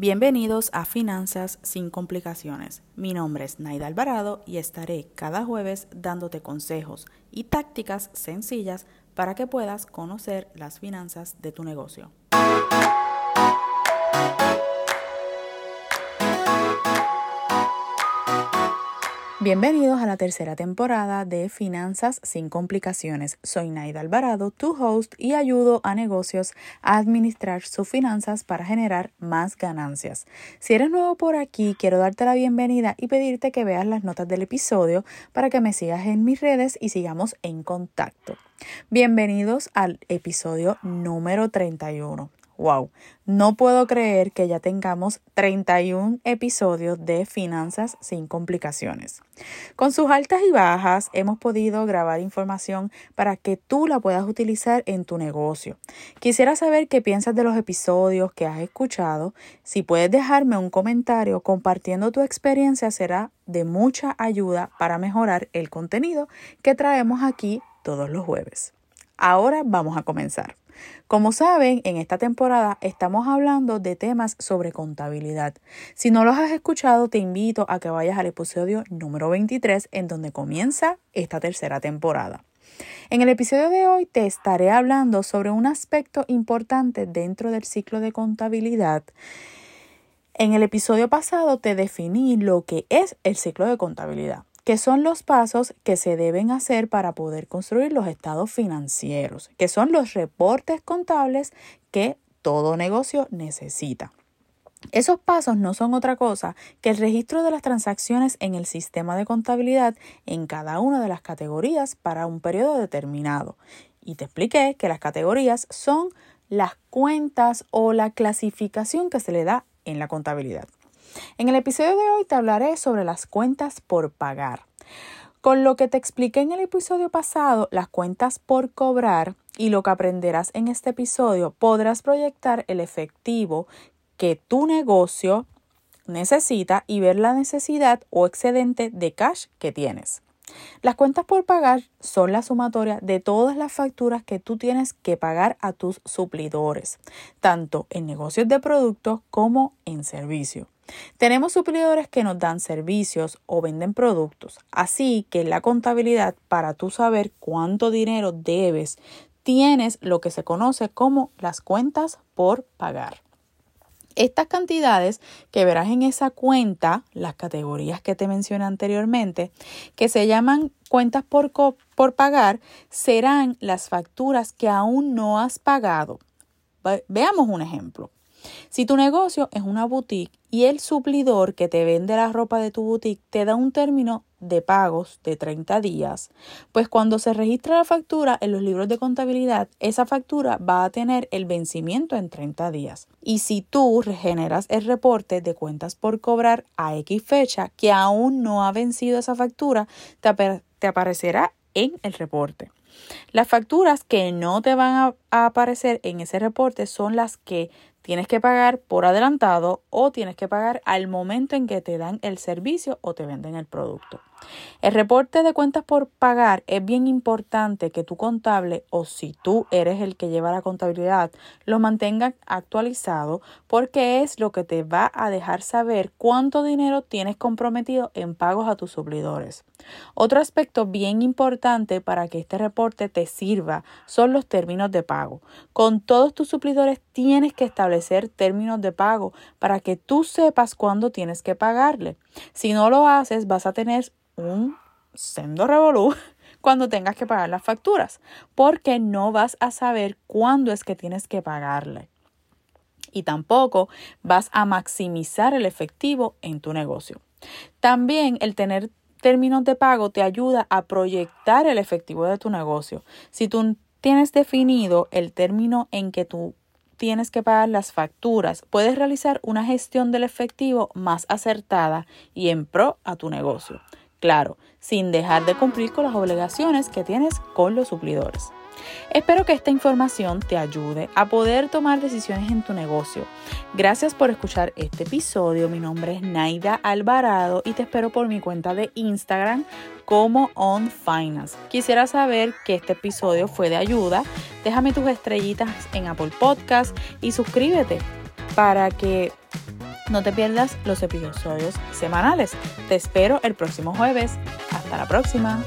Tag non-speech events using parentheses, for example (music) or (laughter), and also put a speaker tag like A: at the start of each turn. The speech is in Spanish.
A: Bienvenidos a Finanzas sin complicaciones. Mi nombre es Naida Alvarado y estaré cada jueves dándote consejos y tácticas sencillas para que puedas conocer las finanzas de tu negocio. Bienvenidos a la tercera temporada de Finanzas sin complicaciones. Soy Naida Alvarado, tu host, y ayudo a negocios a administrar sus finanzas para generar más ganancias. Si eres nuevo por aquí, quiero darte la bienvenida y pedirte que veas las notas del episodio para que me sigas en mis redes y sigamos en contacto. Bienvenidos al episodio número 31. Wow, no puedo creer que ya tengamos 31 episodios de Finanzas sin complicaciones. Con sus altas y bajas hemos podido grabar información para que tú la puedas utilizar en tu negocio. Quisiera saber qué piensas de los episodios que has escuchado. Si puedes dejarme un comentario compartiendo tu experiencia será de mucha ayuda para mejorar el contenido que traemos aquí todos los jueves. Ahora vamos a comenzar. Como saben, en esta temporada estamos hablando de temas sobre contabilidad. Si no los has escuchado, te invito a que vayas al episodio número 23 en donde comienza esta tercera temporada. En el episodio de hoy te estaré hablando sobre un aspecto importante dentro del ciclo de contabilidad. En el episodio pasado te definí lo que es el ciclo de contabilidad que son los pasos que se deben hacer para poder construir los estados financieros, que son los reportes contables que todo negocio necesita. Esos pasos no son otra cosa que el registro de las transacciones en el sistema de contabilidad en cada una de las categorías para un periodo determinado. Y te expliqué que las categorías son las cuentas o la clasificación que se le da en la contabilidad. En el episodio de hoy te hablaré sobre las cuentas por pagar. Con lo que te expliqué en el episodio pasado, las cuentas por cobrar y lo que aprenderás en este episodio, podrás proyectar el efectivo que tu negocio necesita y ver la necesidad o excedente de cash que tienes. Las cuentas por pagar son la sumatoria de todas las facturas que tú tienes que pagar a tus suplidores, tanto en negocios de productos como en servicio. Tenemos suplidores que nos dan servicios o venden productos, así que la contabilidad, para tú saber cuánto dinero debes, tienes lo que se conoce como las cuentas por pagar. Estas cantidades que verás en esa cuenta, las categorías que te mencioné anteriormente, que se llaman cuentas por, por pagar, serán las facturas que aún no has pagado. Veamos un ejemplo. Si tu negocio es una boutique y el suplidor que te vende la ropa de tu boutique te da un término de pagos de 30 días, pues cuando se registra la factura en los libros de contabilidad, esa factura va a tener el vencimiento en 30 días. Y si tú regeneras el reporte de cuentas por cobrar a X fecha que aún no ha vencido esa factura, te, te aparecerá en el reporte. Las facturas que no te van a, aparecer en ese reporte son las que tienes que pagar por adelantado o tienes que pagar al momento en que te dan el servicio o te venden el producto. El reporte de cuentas por pagar es bien importante que tu contable o si tú eres el que lleva la contabilidad lo mantenga actualizado porque es lo que te va a dejar saber cuánto dinero tienes comprometido en pagos a tus suplidores. Otro aspecto bien importante para que este reporte te sirva son los términos de pago. Con todos tus suplidores tienes que establecer términos de pago para que tú sepas cuándo tienes que pagarle. Si no lo haces, vas a tener un sendo revolú (laughs) cuando tengas que pagar las facturas, porque no vas a saber cuándo es que tienes que pagarle. Y tampoco vas a maximizar el efectivo en tu negocio. También el tener términos de pago te ayuda a proyectar el efectivo de tu negocio. Si tú tienes definido el término en que tú tienes que pagar las facturas, puedes realizar una gestión del efectivo más acertada y en pro a tu negocio. Claro, sin dejar de cumplir con las obligaciones que tienes con los suplidores. Espero que esta información te ayude a poder tomar decisiones en tu negocio. Gracias por escuchar este episodio. Mi nombre es Naida Alvarado y te espero por mi cuenta de Instagram como On Finance. Quisiera saber que este episodio fue de ayuda. Déjame tus estrellitas en Apple Podcast y suscríbete para que No te pierdas los episodios semanales. Te espero el próximo jueves. Hasta la próxima.